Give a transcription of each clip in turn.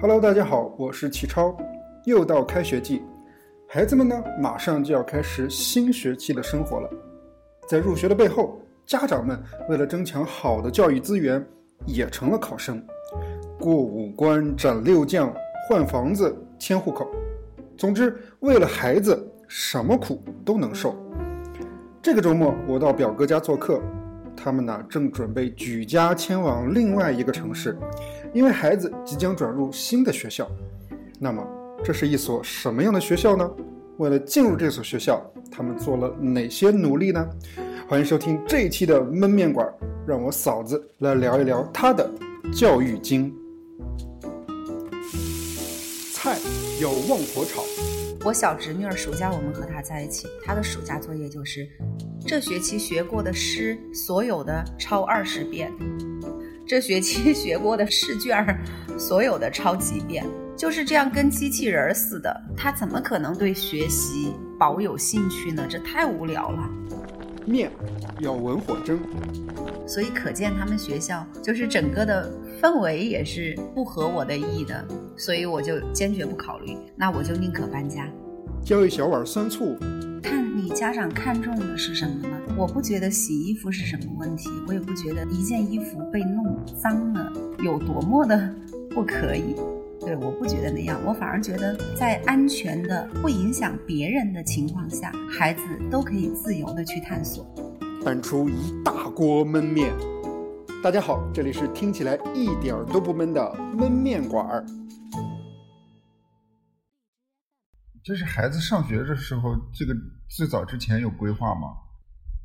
Hello，大家好，我是齐超。又到开学季，孩子们呢马上就要开始新学期的生活了。在入学的背后，家长们为了争抢好的教育资源，也成了考生，过五关斩六将，换房子迁户口。总之，为了孩子，什么苦都能受。这个周末，我到表哥家做客，他们呢正准备举家迁往另外一个城市，因为孩子即将转入新的学校。那么，这是一所什么样的学校呢？为了进入这所学校，他们做了哪些努力呢？欢迎收听这一期的焖面馆，让我嫂子来聊一聊她的教育经。菜有旺婆炒。我小侄女儿暑假我们和她在一起，她的暑假作业就是这学期学过的诗所有的抄二十遍，这学期 学过的试卷儿所有的抄几遍，就是这样跟机器人似的。他怎么可能对学习保有兴趣呢？这太无聊了。面要文火蒸，所以可见他们学校就是整个的氛围也是不合我的意的，所以我就坚决不考虑。那我就宁可搬家。浇一小碗酸醋，看你家长看重的是什么呢？我不觉得洗衣服是什么问题，我也不觉得一件衣服被弄脏了有多么的 不可以。对，我不觉得那样，我反而觉得在安全的、不影响别人的情况下，孩子都可以自由的去探索。搬出一大锅焖面。大家好，这里是听起来一点儿都不闷的焖面馆儿。这是孩子上学的时候，这个最早之前有规划吗？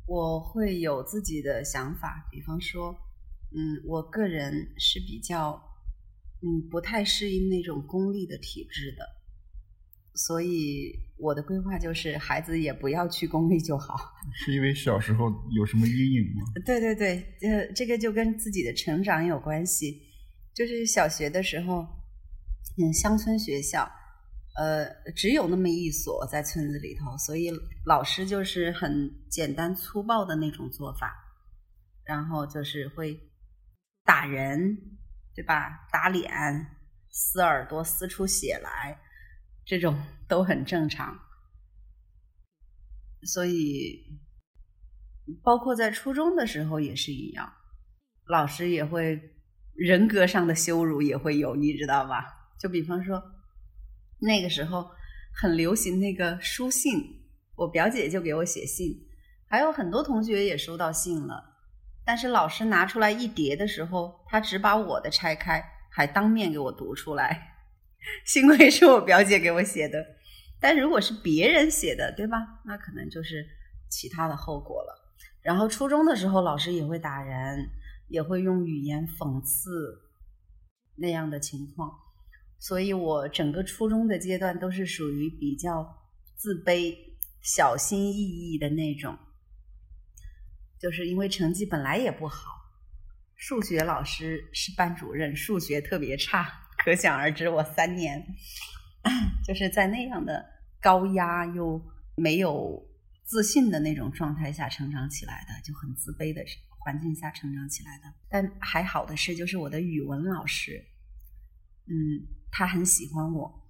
我会有自己的想法，比方说，嗯，我个人是比较，嗯，不太适应那种功利的体制的，所以我的规划就是孩子也不要去公立就好。是因为小时候有什么阴影吗？对对对，呃，这个就跟自己的成长有关系。就是小学的时候，嗯，乡村学校，呃，只有那么一所在村子里头，所以老师就是很简单粗暴的那种做法，然后就是会打人，对吧？打脸、撕耳朵、撕出血来，这种 都很正常。所以，包括在初中的时候也是一样，老师也会人格上的羞辱也会有，你知道吧？就比方说，那个时候很流行那个书信，我表姐就给我写信，还有很多同学也收到信了，但是老师拿出来一叠的时候，他只把我的拆开，还当面给我读出来，幸亏是我表姐给我写的。但如果是别人写的，对吧？那可能就是其他的后果了。然后初中的时候，老师也会打人，也会用语言讽刺那样的情况。所以我整个初中的阶段都是属于比较自卑、小心翼翼的那种，就是因为成绩本来也不好，数学老师是班主任，数学特别差，可想而知我三年 就是在那样的。高压又没有自信的那种状态下成长起来的，就很自卑的环境下成长起来的。但还好的是，就是我的语文老师，嗯，他很喜欢我。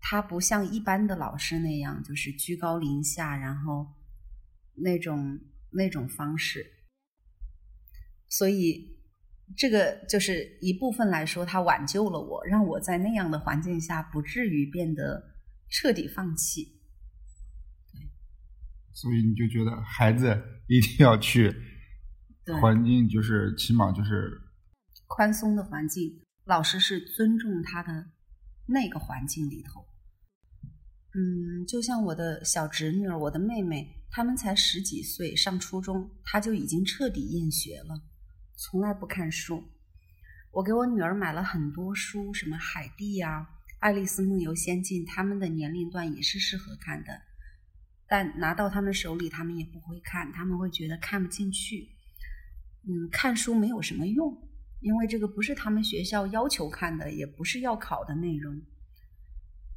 他不像一般的老师那样，就是居高临下，然后那种那种方式。所以这个就是一部分来说，他挽救了我，让我在那样的环境下不至于变得。彻底放弃，对，所以你就觉得孩子 一定要去环境，就是起码就是宽松的环境，老师是尊重他的那个环境里头。嗯，就像我的小侄女儿，我的妹妹，他们才十几岁，上初中，她就已经彻底厌学了，从来不看书。我给我女儿买了很多书，什么海蒂呀。《爱丽丝梦游仙境》，他们的年龄段也是适合看的，但拿到他们手里，他们也不会看，他们会觉得看不进去。嗯，看书没有什么用，因为这个不是他们学校要求看的，也不是要考的内容。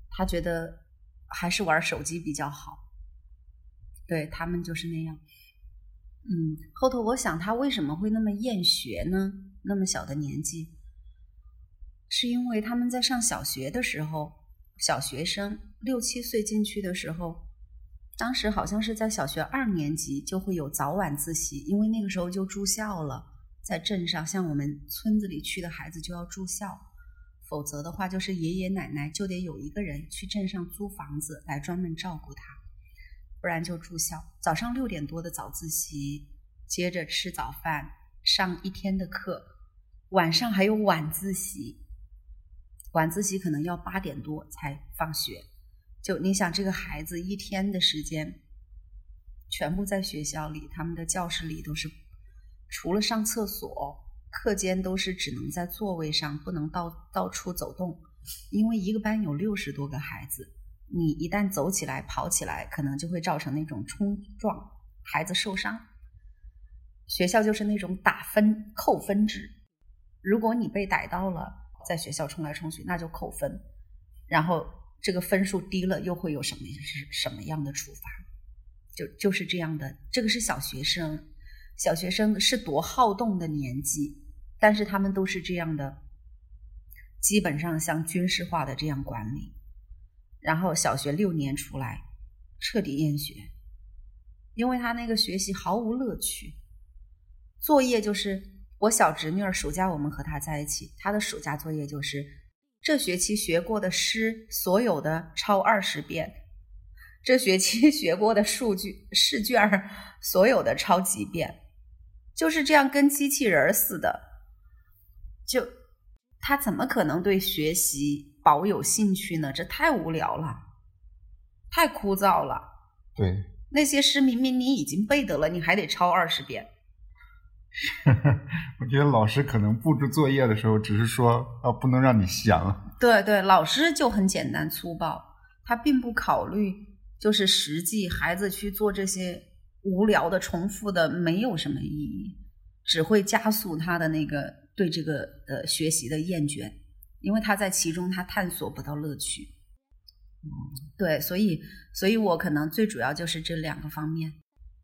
他觉得还是玩手机比较好。对他们就是那样。嗯，后头我想他为什么会那么厌学呢？那么小的年纪。是因为他们在上小学的时候，小学生六七岁进去的时候，当时好像是在小学二年级就会有早晚自习，因为那个时候就住校了，在镇上，像我们村子里去的孩子就要住校，否则的话就是爷爷奶奶就得有一个人去镇上租房子来专门照顾他，不然就住校。早上六点多的早自习，接着吃早饭，上一天的课，晚上还有晚自习。晚自习可能要八点多才放学，就你想这个孩子一天的时间，全部在学校里，他们的教室里都是除了上厕所，课间都是只能在座位上，不能到到处走动，因为一个班有六十多个孩子，你一旦走起来、跑起来，可能就会造成那种冲撞，孩子受伤。学校就是那种打分扣分制，如果你被逮到了。在学校冲来冲去，那就扣分，然后这个分数低了，又会有什么是什么样的处罚？就就是这样的。这个是小学生，小学生是多好动的年纪，但是他们都是这样的，基本上像军事化的这样管理。然后小学六年出来，彻底厌学，因为他那个学习毫无乐趣，作业就是。我小侄女儿暑假我们和她在一起，她的暑假作业就是这学期学过的诗所有的抄二十遍，这学期 学过的数据试卷所有的抄几遍，就是这样跟机器人似的。就他怎么可能对学习保有兴趣呢？这太无聊了，太枯燥了。对，那些诗明明你已经背得了，你还得抄二十遍。我觉得老师可能布置作业的时候，只是说啊，不能让你想。对对，老师就很简单粗暴，他并不考虑就是实际孩子去做这些无聊的、重复的，没有什么意义，只会加速他的那个对这个呃学习的厌倦，因为他在其中他探索不到乐趣。嗯，对，所以所以我可能最主要就是这两个方面，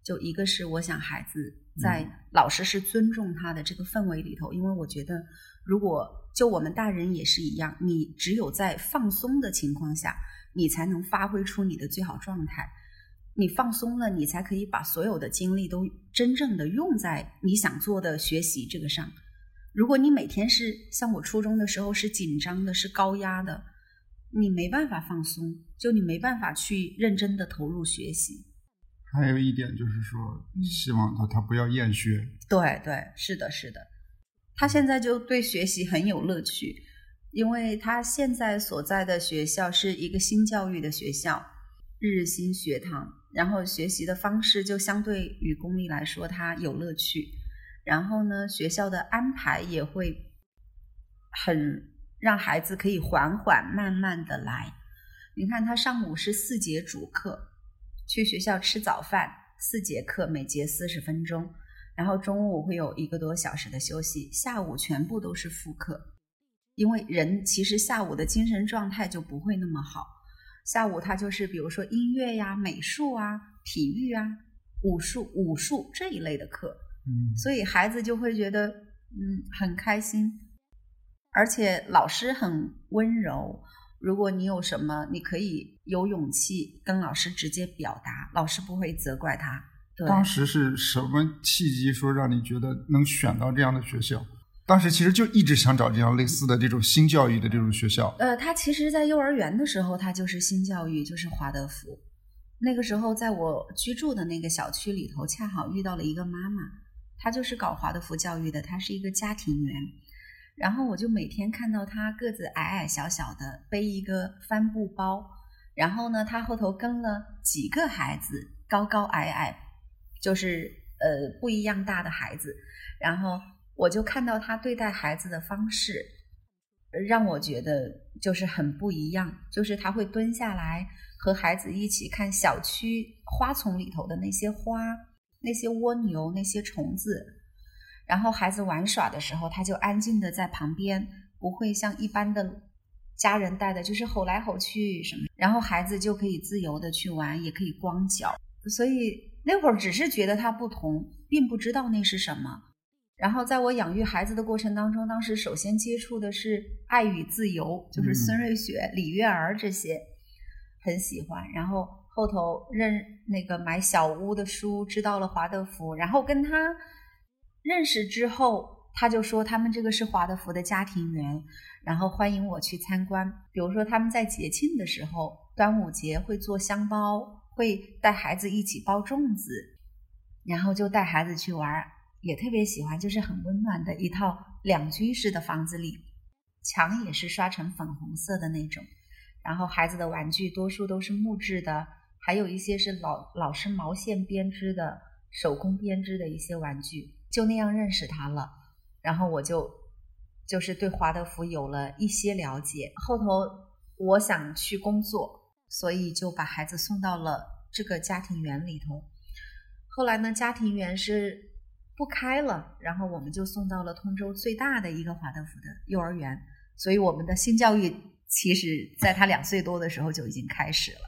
就一个是我想孩子。在老师是尊重他的这个氛围里头，因为我觉得，如果就我们大人也是一样，你只有在放松的情况下，你才能发挥出你的最好状态。你放松了，你才可以把所有的精力都真正的用在你想做的学习这个上。如果你每天是像我初中的时候是紧张的，是高压的，你没办法放松，就你没办法去认真的投入学习。还有一点就是说，希望他他不要厌学。对对，是的，是的。他现在就对学习很有乐趣，因为他现在所在的学校是一个新教育的学校，日新学堂，然后学习的方式就相对于公立来说，它有乐趣。然后呢，学校的安排也会很让孩子可以缓缓慢慢的来。你看，他上午是四节主课。去学校吃早饭，四节课，每节四十分钟，然后中午会有一个多小时的休息，下午全部都是副课。因为人其实下午的精神状态就不会那么好，下午他就是比如说音乐呀、美术啊、体育啊、武术、武术这一类的课，嗯，所以孩子就会觉得嗯很开心，而且老师很温柔。如果你有什么，你可以有勇气跟老师直接表达，老师不会责怪他。当时是什么契机说让你觉得能选到这样的学校？当时其实就一直想找这样类似的这种新教育的这种学校。呃，他其实，在幼儿园的时候，他就是新教育，就是华德福。那个时候，在我居住的那个小区里头，恰好遇到了一个妈妈，她就是搞华德福教育的，她是一个家庭园。然后我就每天看到她个子矮矮小小的，背一个帆布包，然后呢，他后头跟了几个孩子，高高矮矮，就是呃不一样大的孩子。然后我就看到他对待孩子的方式，让我觉得就是很不一样。就是他会蹲下来和孩子一起看小区花丛里头的那些花、那些蜗牛、那些虫子。然后孩子玩耍的时候，他就安静的在旁边，不会像一般的家人带的，就是吼来吼去什么。然后孩子就可以自由的去玩，也可以光脚。所以那会儿只是觉得他不同，并不知道那是什么。然后在我养育孩子的过程当中，当时首先接触的是《爱与自由》，就是孙瑞雪、李月儿这些，很喜欢。然后后头认那个买小屋的书，知道了华德福，然后跟他认识之后，他就说他们这个是华德福的家庭园，然后欢迎我去参观。比如说他们在节庆的时候，端午节会做香包，会带孩子一起包粽子，然后就带孩子去玩儿。也特别喜欢，就是很温暖的一套两居室的房子里，墙也是刷成粉红色的那种。然后孩子的玩具多数都是木质的，还有一些是老老师毛线编织的手工编织的一些玩具。就那样认识他了，然后我就就是对华德福有了一些了解。后头我想去工作，所以就把孩子送到了这个家庭园里头。后来呢，家庭园是。不开了，然后我们就送到了通州最大的一个华德福的幼儿园，所以我们的性教育其实在他两岁多的时候就已经开始了。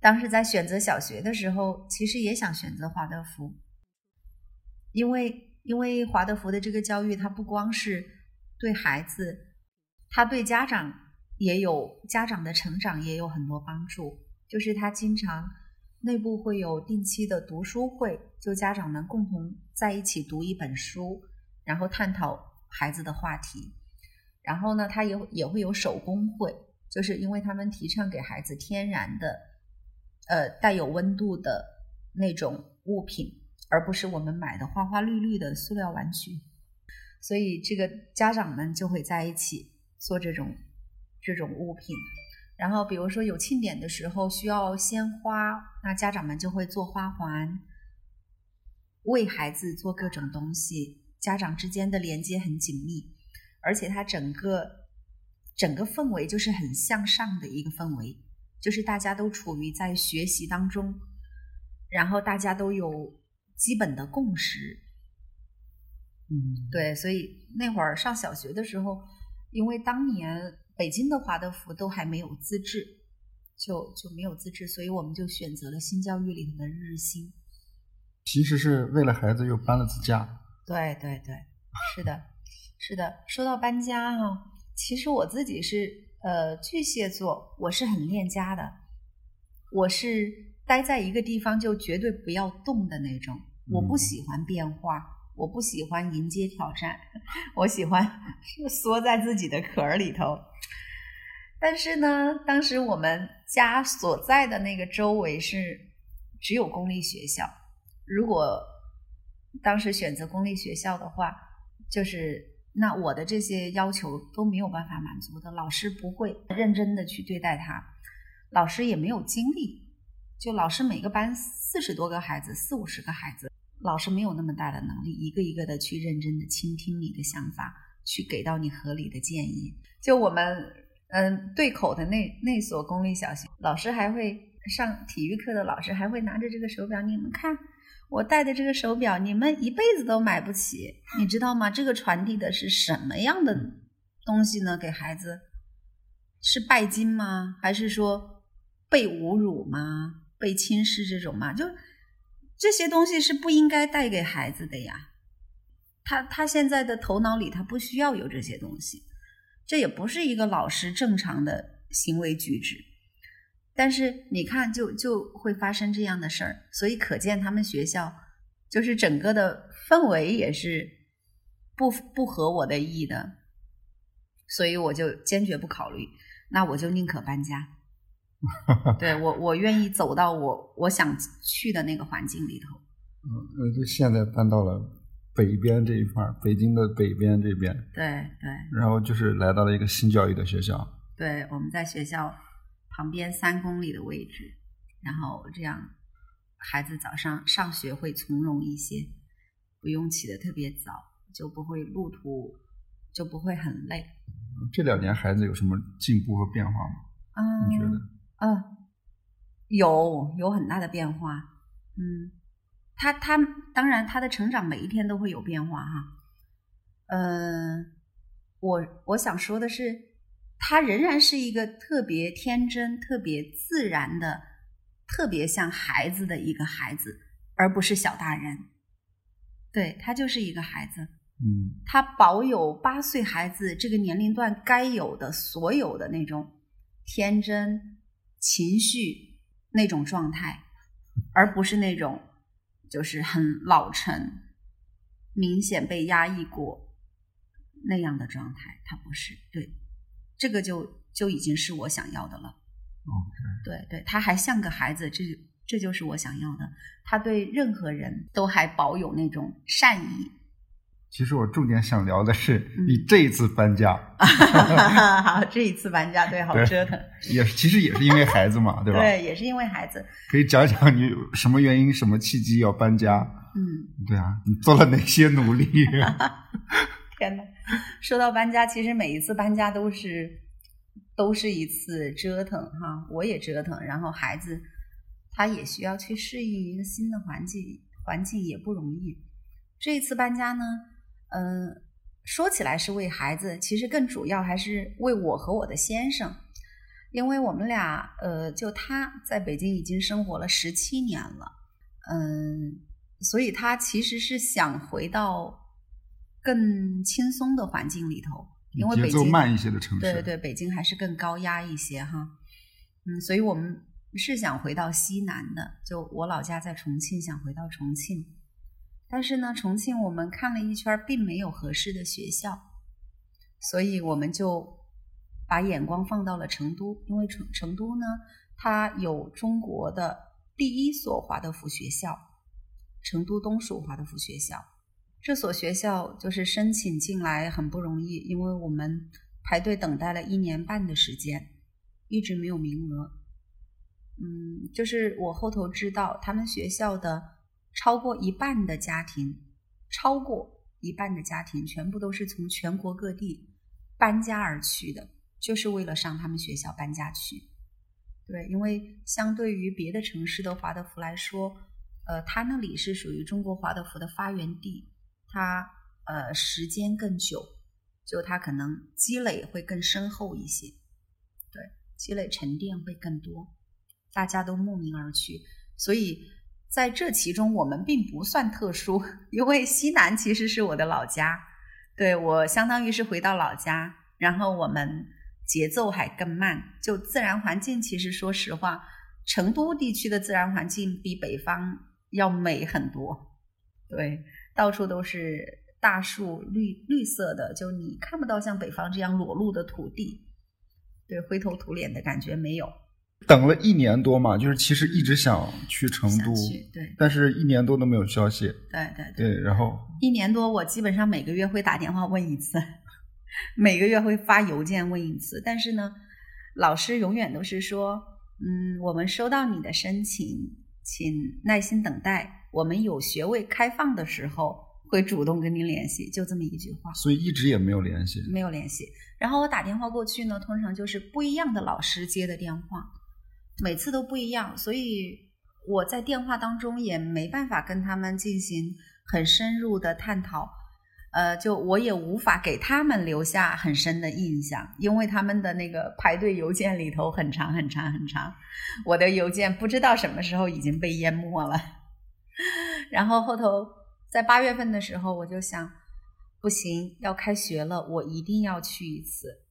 当时在选择小学的时候，其实也想选择华德福，因为因为华德福的这个教育，它不光是对孩子，他对家长也有家长的成长也有很多帮助，就是他经常。内部会有定期的读书会，就家长们共同在一起读一本书，然后探讨孩子的话题。然后呢，他也也会有手工会，就是因为他们提倡给孩子天然的，呃，带有温度的那种物品，而不是我们买的花花绿绿的塑料玩具。所以这个家长们就会在一起做这种这种物品。然后，比如说有庆典的时候需要鲜花，那家长们就会做花环，为孩子做各种东西。家长之间的连接很紧密，而且它整个整个氛围就是很向上的一个氛围，就是大家都处于在学习当中，然后大家都有基本的共识。嗯，对，所以那会儿上小学的时候，因为当年。北京的华德福都还没有资质，就就没有资质，所以我们就选择了新教育里头的日新。其实是为了孩子又搬了次家。对对对，是的，是的。说到搬家哈，其实我自己是呃巨蟹座，我是很恋家的，我是待在一个地方就绝对不要动的那种，我不喜欢变化。我不喜欢迎接挑战，我喜欢 缩在自己的壳儿里头。但是呢，当时我们家所在的那个周围是只有公立学校。如果当时选择公立学校的话，就是那我的这些要求都没有办法满足的。老师不会认真的去对待他，老师也没有精力。就老师每个班四十多个孩子，四五十个孩子。老师没有那么大的能力，一个一个的去认真的倾听你的想法，去给到你合理的建议。就我们嗯对口的那那所公立小学，老师还会上体育课的老师还会拿着这个手表，你们看我戴的这个手表，你们一辈子都买不起，你知道吗？这个传递的是什么样的东西呢？给孩子是拜金吗？还是说被侮辱吗？被轻视这种吗？就。这些东西是不应该带给孩子的呀，他他现在的头脑里他不需要有这些东西，这也不是一个老师正常的行为举止。但是你看，就就会发生这样的事儿，所以可见他们学校就是整个的氛围也是不不合我的意的，所以我就坚决不考虑，那我就宁可搬家。对我，我愿意走到我我想去的那个环境里头。嗯，呃，就现在搬到了北边这一块北京的北边这边。对对。然后就是来到了一个新教育的学校。对，我们在学校旁边三公里的位置，然后这样孩子早上上学会从容一些，不用起得特别早，就不会路途就不会很累。这两年孩子有什么进步和变化吗？嗯，你觉得？嗯，有有很大的变化，嗯，他他当然他的成长每一天都会有变化哈，嗯，我我想说的是，他仍然是一个特别天真、特别自然的、特别像孩子的一个孩子，而不是小大人。对他就是一个孩子，嗯他保有八岁孩子这个年龄段该有的所有的那种天真、情绪那种状态，而不是那种就是很老成、明显被压抑过那样的状态。他不是，对，这个就就已经是我想要的了。，OK，对对，他还像个孩子，这这就是我想要的。他对任何人都还保有那种善意。其实我重点想聊的是嗯你这一次搬家，好，这一次搬家对，好折腾。也是其实也是因为孩子嘛，对吧？对，也是因为孩子。可以讲讲你什么原因、什么契机要搬家？嗯，对啊，你做了哪些努力？天呐，说到搬家，其实每一次搬家都是都是一次折腾哈，我也折腾，然后孩子他也需要去适应一个新的环境，环境也不容易。这一次搬家呢，嗯、说起来是为孩子，其实更主要还是为我和我的先生，因为我们俩呃，就他在北京已经生活了十七年了，嗯，所以他其实是想回到更轻松的环境里头，因为节北京奏慢一些的城市，对对对，北京还是更高压一些哈。嗯，所以我们是想回到西南的，就我老家在重庆，想回到重庆。但是呢，重庆我们看了一圈，并没有合适的学校，所以我们就把眼光放到了成都，因为成成都呢，它有中国的第一所华德福学校，成都东蜀华德福学校。这所学校就是申请进来很不容易，因为我们排队等待了一年半的时间，一直没有名额。嗯，就是我后头知道，他们学校的超过一半的家庭，超过一半的家庭全部都是从全国各地搬家而去的，就是为了上他们学校搬家去。对，因为相对于别的城市的华德福来说，呃，他那里是属于中国华德福的发源地，它呃时间更久，就它可能积累会更深厚一些，对，积累沉淀会更多，大家都慕名而去，所以在这其中我们并不算特殊，因为西南其实是我的老家，对我相当于是回到老家，然后我们节奏还更慢，就自然环境其实说实话，成都地区的自然环境比北方要美很多，对，到处都是大树绿绿色的，就你看不到像北方这样裸露的土地，对，灰头土脸的感觉没有。等了一年多嘛，就是其实一直想去成都，对但是一年多都没有消息。对对对，然后一年多，我基本上每个月会打电话问一次，每个月会发邮件问一次。但是呢，老师永远都是说，嗯，我们收到你的申请，请耐心等待，我们有学位开放的时候会主动跟您联系，就这么一句话。所以一直也没有联系。没有联系。然后我打电话过去呢，通常就是不一样的老师接的电话，每次都不一样，所以我在电话当中也没办法跟他们进行很深入的探讨。呃，就我也无法给他们留下很深的印象，因为他们的那个排队邮件里头很长很长很长，我的邮件不知道什么时候已经被淹没了。然后后头在八月份的时候，我就想，不行，要开学了，我一定要去一次。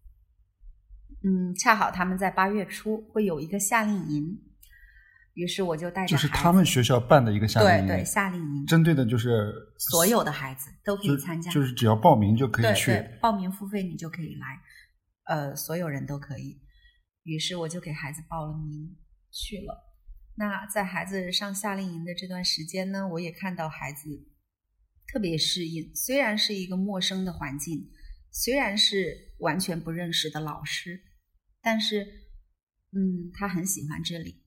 嗯，恰好他们在八月初会有一个夏令营，于是我就带着就是他们学校办的一个夏令营，对对夏令营，针对的就是所有的孩子都可以参加，就是只要报名就可以去。对对，报名付费你就可以来，呃，所有人都可以。于是我就给孩子报了名去了。那在孩子上夏令营的这段时间呢，我也看到孩子特别适应，虽然是一个陌生的环境，虽然是完全不认识的老师，但是，嗯，他很喜欢这里。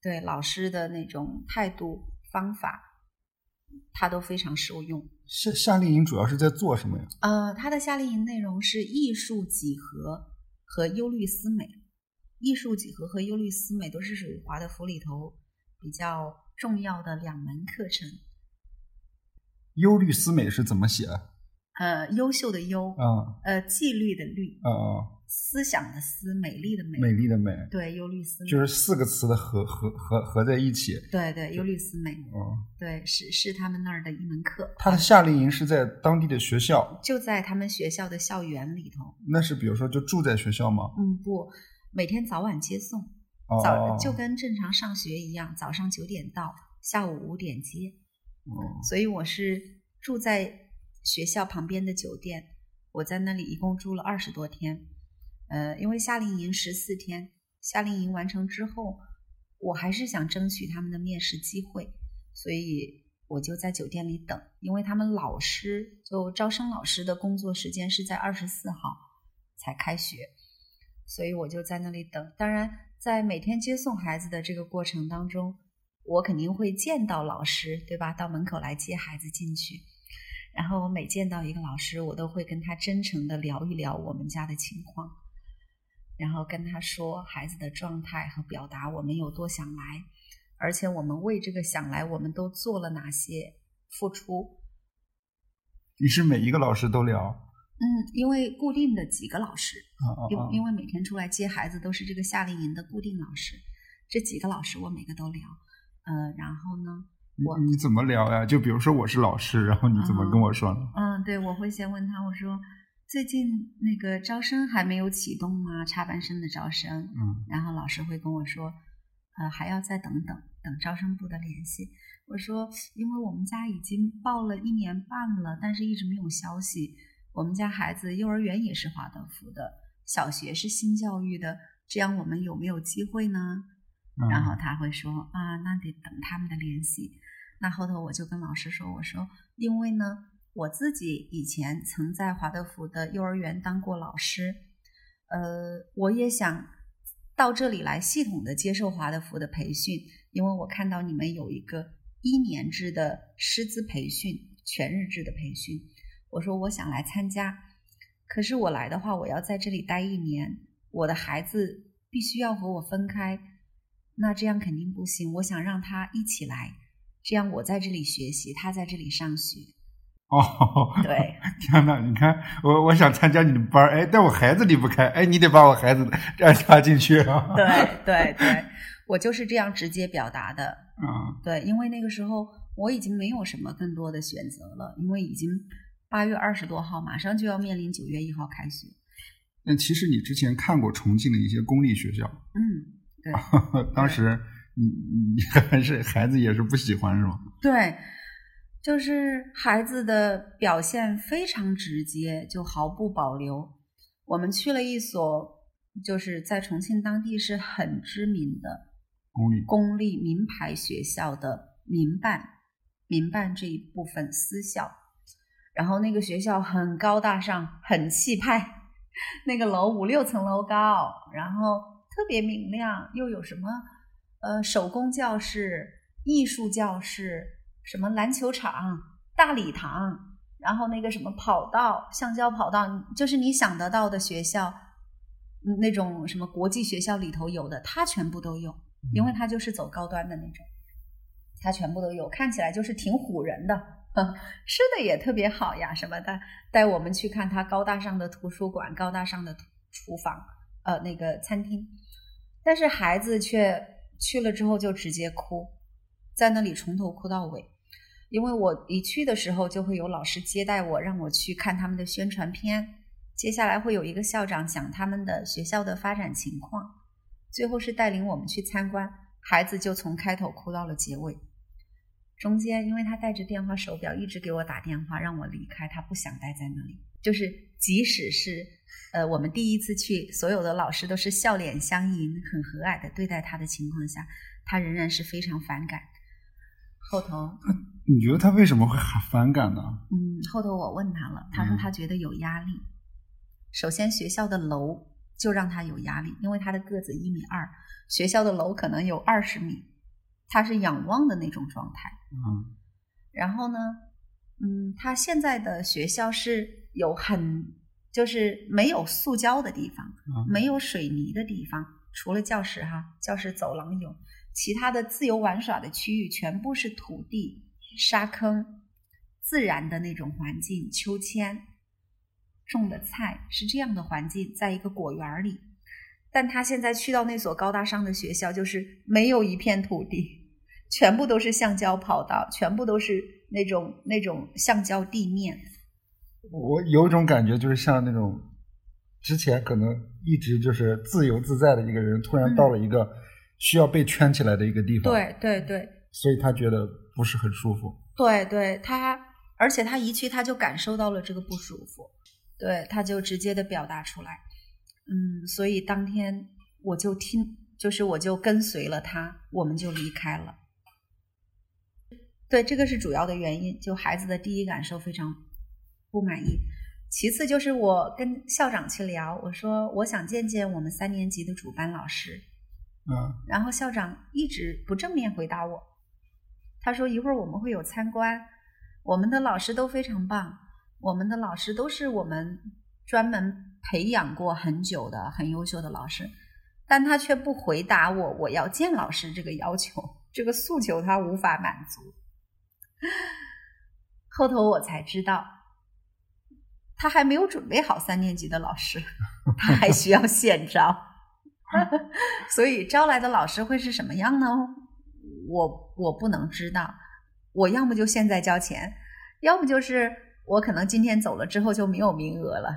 对老师的那种态度、方法，他都非常受用。夏夏令营主要是在做什么呀？呃，他的夏令营内容是艺术几何和忧虑思美。艺术几何和忧虑思美都是属于华德福里头比较重要的两门课程。忧虑思美是怎么写？呃，优秀的优，啊呃，纪律的律，啊啊，思想的思，美丽的美，美丽的美，对，忧虑思美，就是四个词的合合合合在一起。对对，忧虑思美，哦，对，是是他们那儿的一门课，他的夏令营是在当地的学校，就在他们学校的校园里头。那是比如说就住在学校吗？嗯，不，每天早晚接送，哦，早就跟正常上学一样，早上九点到，下午五点接。哦所以我是住在学校旁边的酒店，我在那里一共住了二十多天。呃，因为夏令营十四天，夏令营完成之后，我还是想争取他们的面试机会，所以我就在酒店里等。因为他们老师就招生老师的工作时间是在二十四号才开学，所以我就在那里等。当然，在每天接送孩子的这个过程当中，我肯定会见到老师，对吧？到门口来接孩子进去。然后我每见到一个老师，我都会跟他真诚的聊一聊我们家的情况，然后跟他说孩子的状态和表达我们有多想来，而且我们为这个想来，我们都做了哪些付出。你是每一个老师都聊嗯，因为固定的几个老师，因因为每天出来接孩子都是这个夏令营的固定老师，这几个老师我每个都聊。呃，然后呢，我你你怎么聊呀？就比如说我是老师，然后你怎么跟我说呢？嗯，对，我会先问他，我说最近那个招生还没有启动吗？插班生的招生。嗯然后老师会跟我说，呃，还要再等等，等招生部的联系。我说，因为我们家已经报了一年半了，但是一直没有消息。我们家孩子幼儿园也是华德福的，小学是新教育的，这样我们有没有机会呢？嗯然后他会说啊，那得等他们的联系。那后头我就跟老师说，我说因为呢，我自己以前曾在华德福的幼儿园当过老师，呃，我也想到这里来系统的接受华德福的培训，因为我看到你们有一个一年制的师资培训，全日制的培训，我说我想来参加，可是我来的话，我要在这里待一年，我的孩子必须要和我分开，那这样肯定不行。我想让他一起来，这样我在这里学习，他在这里上学。哦，对，天呐，你看我我想参加你的班儿，哎，但我孩子离不开，哎，你得把我孩子 安插进去啊。对对对，我就是这样直接表达的。嗯对，因为那个时候我已经没有什么更多的选择了，因为已经八月二十多号，马上就要面临九月一号开学。那其实你之前看过重庆的一些公立学校，嗯，对当时你你还 是孩子也是不喜欢是吗？对，就是孩子的表现非常直接，就毫不保留。我们去了一所就是在重庆当地是很知名的公立公立名牌学校的民办，民办这一部分私校。然后那个学校很高大上，很气派，那个楼五六层楼高，然后特别明亮，又有什么呃手工教室、艺术教室、什么篮球场、大礼堂，然后那个什么跑道、橡胶跑道，就是你想得到的学校，嗯那种什么国际学校里头有的，他全部都有。因为他就是走高端的那种，他全部都有，看起来就是挺唬人的，吃的也特别好呀，什么的，带我们去看他高大上的图书馆、高大上的厨房，呃，那个餐厅，但是孩子却去了之后就直接哭，在那里从头哭到尾，因为我一去的时候就会有老师接待我，让我去看他们的宣传片，接下来会有一个校长讲他们的学校的发展情况。最后是带领我们去参观，孩子就从开头哭到了结尾。中间，因为他带着电话手表，一直给我打电话让我离开，他不想待在那里。就是即使是呃我们第一次去，所有的老师都是笑脸相迎、很和蔼的对待他的情况下，他仍然是非常反感。后头，你觉得他为什么会很反感呢？嗯，后头我问他了，他说嗯他觉得有压力。首先，学校的楼就让他有压力，因为他的个子一米二，学校的楼可能有二十米，他是仰望的那种状态。嗯然后呢，嗯，他现在的学校是有很就是没有塑胶的地方，嗯没有水泥的地方，除了教室哈，教室走廊有，其他的自由玩耍的区域全部是土地、沙坑，自然的那种环境，秋千，种的菜，是这样的环境，在一个果园里。但他现在去到那所高大上的学校，就是没有一片土地，全部都是橡胶跑道，全部都是那种那种橡胶地面。我有一种感觉，就是像那种之前可能一直就是自由自在的一个人，突然到了一个需要被圈起来的一个地方，对对对所以他觉得不是很舒服。对对，他而且他一去他就感受到了这个不舒服，对，他就直接的表达出来。嗯，所以当天我就听，就是我就跟随了他，我们就离开了。对，这个是主要的原因，就孩子的第一感受非常不满意。其次就是我跟校长去聊，我说我想见见我们三年级的主班老师，嗯然后校长一直不正面回答我，他说一会儿我们会有参观，我们的老师都非常棒，我们的老师都是我们专门培养过很久的很优秀的老师，但他却不回答我我要见老师这个要求，这个诉求他无法满足。后头我才知道，他还没有准备好三年级的老师，他还需要现招。所以招来的老师会是什么样呢？我我不能知道。我要么就现在交钱，要么就是我可能今天走了之后就没有名额了。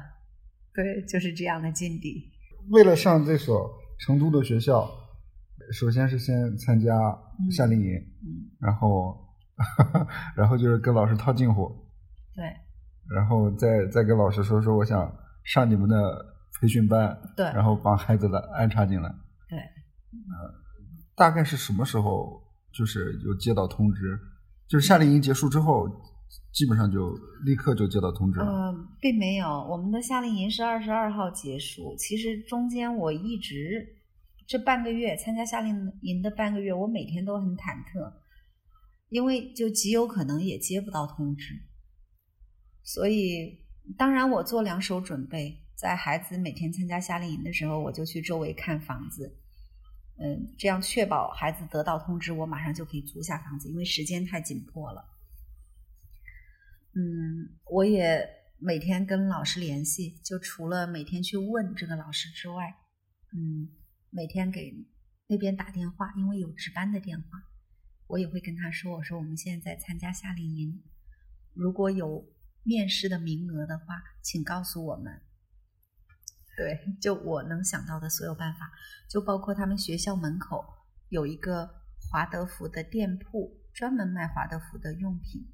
对，就是这样的境地。为了上这所成都的学校，首先是先参加夏令营，嗯，然后 然后就是跟老师套近乎，对然后再再跟老师说说我想上你们的培训班，对然后把孩子的安插进来。对。大概是什么时候就是有接到通知？就是夏令营结束之后，基本上就立刻就接到通知了。呃，并没有，我们的夏令营是二十二号结束。其实中间我一直这半个月参加夏令营的半个月，我每天都很忐忑，因为就极有可能也接不到通知。所以，当然我做两手准备，在孩子每天参加夏令营的时候，我就去周围看房子。嗯，这样确保孩子得到通知，我马上就可以租下房子，因为时间太紧迫了。嗯，我也每天跟老师联系，就除了每天去问这个老师之外，嗯，每天给那边打电话，因为有值班的电话，我也会跟他说，我说我们现在在参加夏令营，如果有面试的名额的话，请告诉我们。对，就我能想到的所有办法，就包括他们学校门口有一个华德福的店铺，专门卖华德福的用品。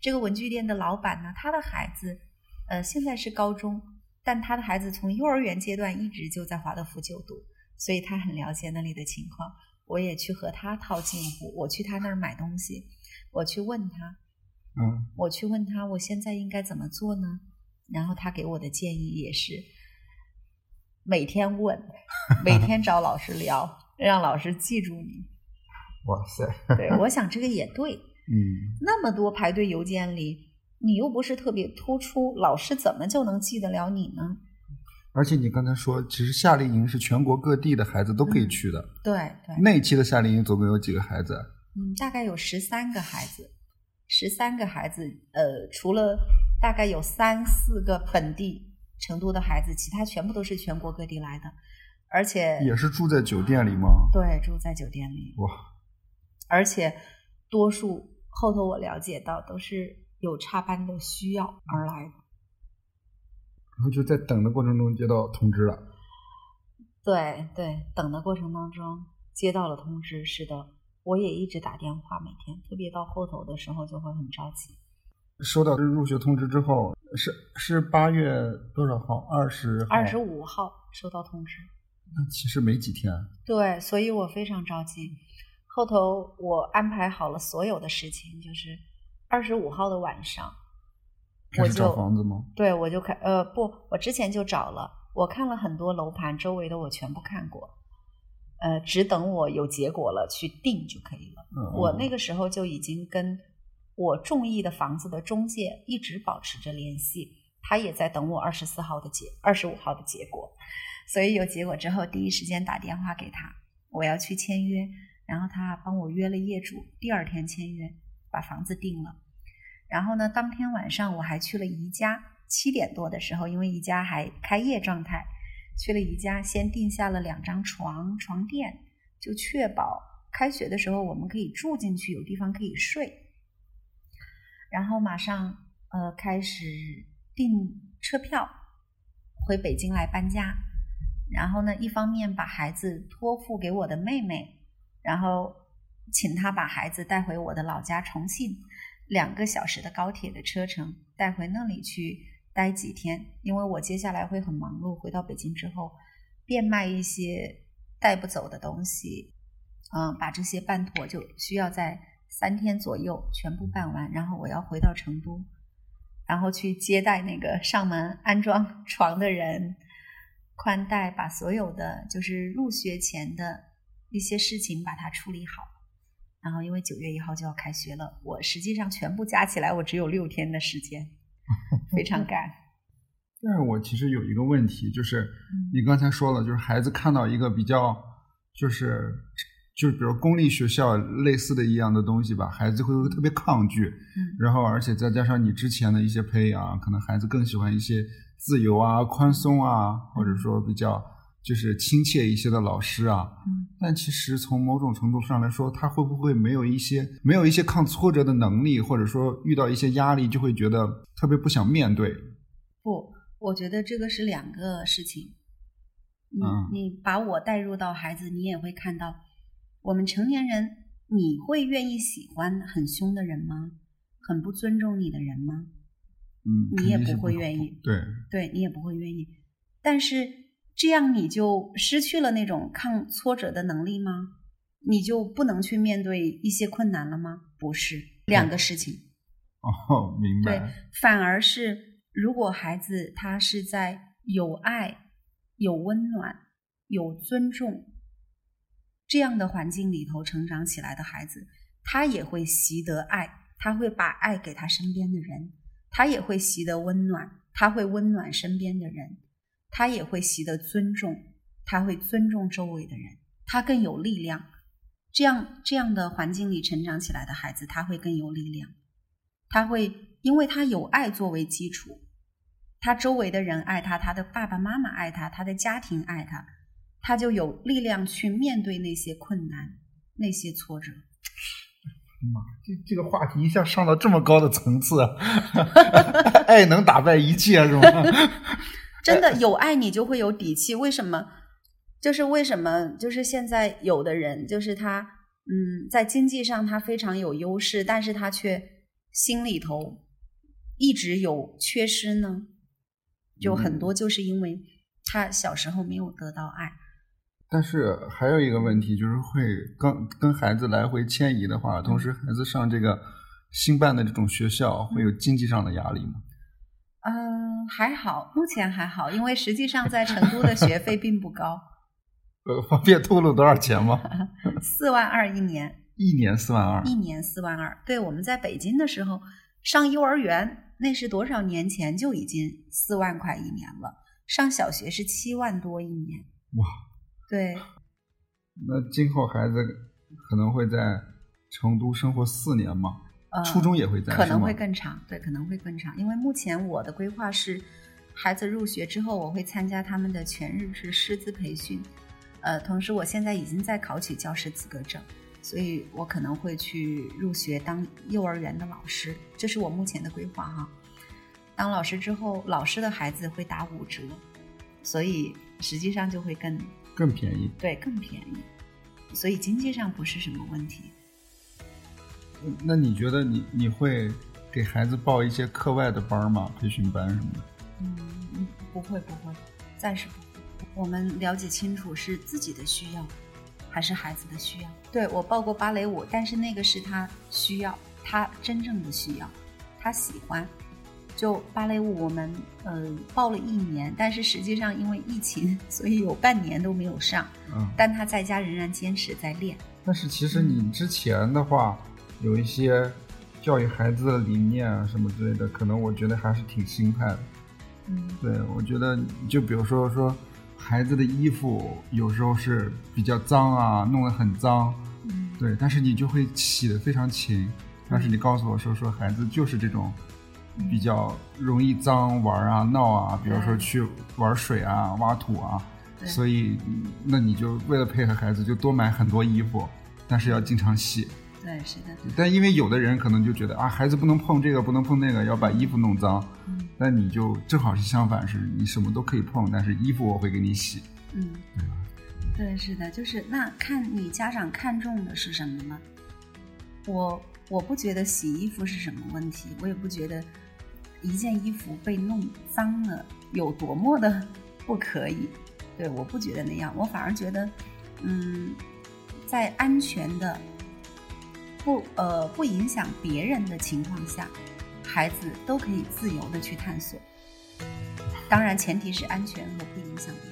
这个文具店的老板呢，他的孩子，呃，现在是高中，但他的孩子从幼儿园阶段一直就在华德福就读，所以他很了解那里的情况。我也去和他套近乎，我去他那儿买东西，我去问他，嗯，我去问他，我现在应该怎么做呢？然后他给我的建议也是每天问，每天找老师聊，让老师记住你。哇塞，对，我想这个也对。嗯，那么多排队邮件里，你又不是特别突出，老师怎么就能记得了你呢？而且你刚才说，其实夏令营是全国各地的孩子都可以去的。对对，那一期的夏令营总共有几个孩子？嗯，大概有十三个孩子，十三个孩子，呃，除了大概有三四个本地成都的孩子，其他全部都是全国各地来的，而且也是住在酒店里吗？对住在酒店里，哇，而且多数后头我了解到都是有插班的需要而来的。然后就在等的过程中接到通知了。对对，等的过程当中接到了通知，是的，我也一直打电话，每天，特别到后头的时候就会很着急。收到入学通知之后，是是八月多少号？二十号。二十五号收到通知，那其实没几天。对，所以我非常着急。后头我安排好了所有的事情，就是二十五号的晚上，我开始找就房子吗？对我就开呃不，我之前就找了，我看了很多楼盘，周围的我全部看过，呃，只等我有结果了去定就可以了。嗯，我那个时候就已经跟我中意的房子的中介一直保持着联系，他也在等我二十四号的结，二十五号的结果，所以有结果之后，第一时间打电话给他，我要去签约，然后他帮我约了业主，第二天签约，把房子定了。然后呢，当天晚上我还去了宜家七点多的时候，因为宜家还开业状态，去了宜家，先订下了两张床床垫，就确保开学的时候我们可以住进去，有地方可以睡。然后马上呃开始订车票回北京来搬家。然后呢，一方面把孩子托付给我的妹妹，然后请她把孩子带回我的老家重庆，两个小时的高铁的车程带回那里去待几天，因为我接下来会很忙碌。回到北京之后，变卖一些带不走的东西，嗯，把这些办妥，就需要在三天左右全部办完。然后我要回到成都，然后去接待那个上门安装 床的人。宽带把所有的就是入学前的一些事情把它处理好，然后因为九月一号就要开学了，我实际上全部加起来我只有六天的时间，非常干。但是我其实有一个问题，就是你刚才说了，就是孩子看到一个比较就是就是比如公立学校类似的一样的东西吧，孩子会特别抗拒，然后而且再加上你之前的一些培养，可能孩子更喜欢一些。自由啊，宽松啊，或者说比较就是亲切一些的老师啊，嗯，但其实从某种程度上来说，他会不会没有一些没有一些抗挫折的能力，或者说遇到一些压力就会觉得特别不想面对？不，我觉得这个是两个事情。嗯，你把我带入到孩子，你也会看到，我们成年人，你会愿意喜欢很凶的人吗？很不尊重你的人吗？嗯，你也不会愿意，对，对你也不会愿意。但是这样你就失去了那种抗挫折的能力吗？你就不能去面对一些困难了吗？不是，两个事情。哦，明白。对，反而是如果孩子他是在有爱、有温暖、有尊重这样的环境里头成长起来的孩子，他也会习得爱，他会把爱给他身边的人。他也会习得温暖，他会温暖身边的人，他也会习得尊重，他会尊重周围的人，他更有力量。这样这样的环境里成长起来的孩子，他会更有力量。他会因为他有爱作为基础，他周围的人爱他，他的爸爸妈妈爱他，他的家庭爱他，他就有力量去面对那些困难、那些挫折。妈，这这个话题一下上到这么高的层次，爱 能打败一切是吗？真的有爱，你就会有底气。为什么？就是为什么？就是现在有的人，就是他，嗯，在经济上他非常有优势，但是他却心里头一直有缺失呢？就很多就是因为他小时候没有得到爱。但是还有一个问题，就是会跟跟孩子来回迁移的话，同时孩子上这个新办的这种学校，会有经济上的压力吗？嗯，还好，目前还好，因为实际上在成都的学费 并不高。呃，方便透露多少钱吗？四万二一年。一年四万二。一年四万二。对，我们在北京的时候上幼儿园，那是多少年前就已经四万块一年了。上小学是七万多一年。哇。对，那今后孩子可能会在成都生活四年吗？呃，初中也会在，可能会更长，对，可能会更长。因为目前我的规划是，孩子入学之后，我会参加他们的全日制师资培训。呃，同时我现在已经在考取教师资格证，所以我可能会去入学当幼儿园的老师，这是我目前的规划哈。当老师之后，老师的孩子会打五折，所以实际上就会更。更便宜，对，更便宜，所以经济上不是什么问题。那你觉得你你会给孩子报一些课外的班吗？培训班什么的？嗯，不会，不会，暂时不会。我们了解清楚是自己的需要，还是孩子的需要？对我报过芭蕾舞，但是那个是他需要，他真正的需要，他喜欢。就芭蕾舞，我们呃报了一年，但是实际上因为疫情，所以有半年都没有上。嗯，但他在家仍然坚持在练。但是其实你之前的话，有一些教育孩子的理念啊什么之类的，可能我觉得还是挺心态的。嗯，对，我觉得就比如说说孩子的衣服有时候是比较脏啊，弄得很脏。嗯，对，但是你就会洗得非常勤。但是你告诉我说说孩子就是这种。比较容易脏玩啊、闹啊，比如说去玩水啊、挖土啊，所以嗯那你就为了配合孩子，就多买很多衣服，但是要经常洗。对，是的，但因为有的人可能就觉得啊，孩子不能碰这个，不能碰那个，要把衣服弄脏。嗯但你就正好是相反，是你什么都可以碰，但是衣服我会给你洗。嗯对吧，对，是的，就是那看你家长看重的是什么呢？我我不觉得洗衣服是什么问题，我也不觉得一件衣服被弄脏了有多么的不可以。对，我不觉得那样，我反而觉得，嗯，在安全的不呃不影响别人的情况下，孩子都可以自由的去探索。当然，前提是安全和不影响别人。